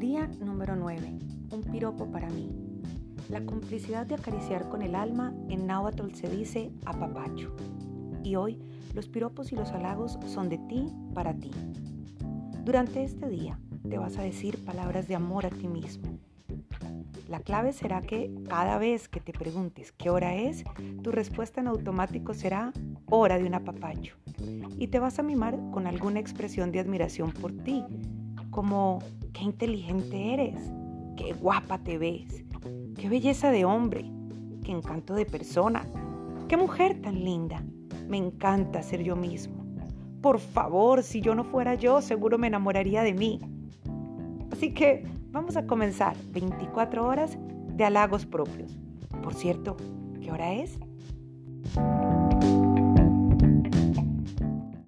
tiempo para mí. La complicidad de acariciar con el alma en náhuatl se dice apapacho. Y hoy los piropos y los halagos son de ti para ti. Durante este día te vas a decir palabras de amor a ti mismo. La clave será que cada vez que te preguntes qué hora es, tu respuesta en automático será hora de un apapacho. Y te vas a mimar con alguna expresión de admiración por ti, como qué inteligente eres, qué guapa te ves, qué belleza de hombre, qué encanto de persona, qué mujer tan linda. Me encanta ser yo mismo. Por favor, si yo no fuera yo, seguro me enamoraría de mí. Así que vamos a comenzar 24 horas de halagos propios. Por cierto, ¿qué hora es?